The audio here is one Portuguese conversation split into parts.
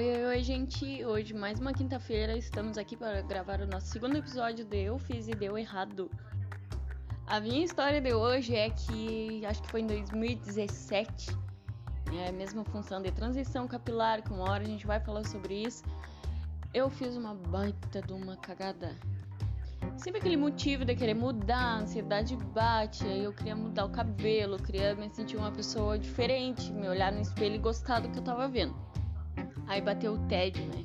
Oi, oi, oi, gente! Hoje, mais uma quinta-feira, estamos aqui para gravar o nosso segundo episódio de Eu Fiz e Deu Errado. A minha história de hoje é que, acho que foi em 2017, é a mesma função de transição capilar, que uma hora a gente vai falar sobre isso. Eu fiz uma baita de uma cagada. Sempre aquele motivo de querer mudar, a ansiedade bate, aí eu queria mudar o cabelo, queria me sentir uma pessoa diferente, me olhar no espelho e gostar do que eu tava vendo. Aí bateu o tédio, né?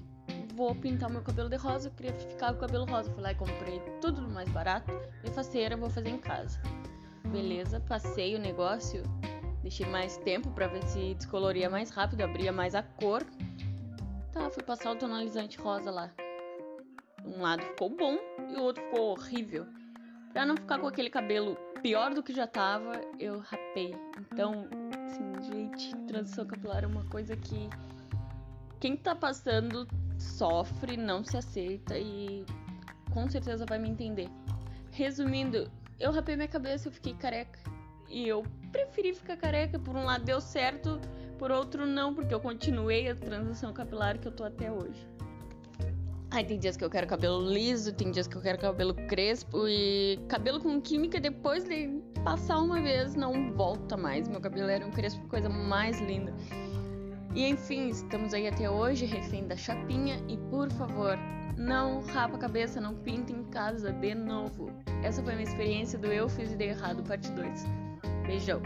Vou pintar meu cabelo de rosa, eu queria ficar com o cabelo rosa. Fui lá e comprei tudo do mais barato. E faceira, vou fazer em casa. Beleza, passei o negócio, deixei mais tempo para ver se descoloria mais rápido, abria mais a cor. Tá, fui passar o tonalizante rosa lá. Um lado ficou bom e o outro ficou horrível. Pra não ficar com aquele cabelo pior do que já tava, eu rapei. Então, assim, gente, transição capilar é uma coisa que quem tá passando sofre, não se aceita e com certeza vai me entender. Resumindo, eu rapei minha cabeça, eu fiquei careca. E eu preferi ficar careca. Por um lado deu certo, por outro não, porque eu continuei a transição capilar que eu tô até hoje. Ai, tem dias que eu quero cabelo liso, tem dias que eu quero cabelo crespo e cabelo com química depois de passar uma vez não volta mais. Meu cabelo era um crespo, coisa mais linda. E enfim, estamos aí até hoje, refém da chapinha. E por favor, não rapa a cabeça, não pinta em casa de novo. Essa foi a minha experiência do Eu Fiz e Dei Errado, parte 2. Beijão!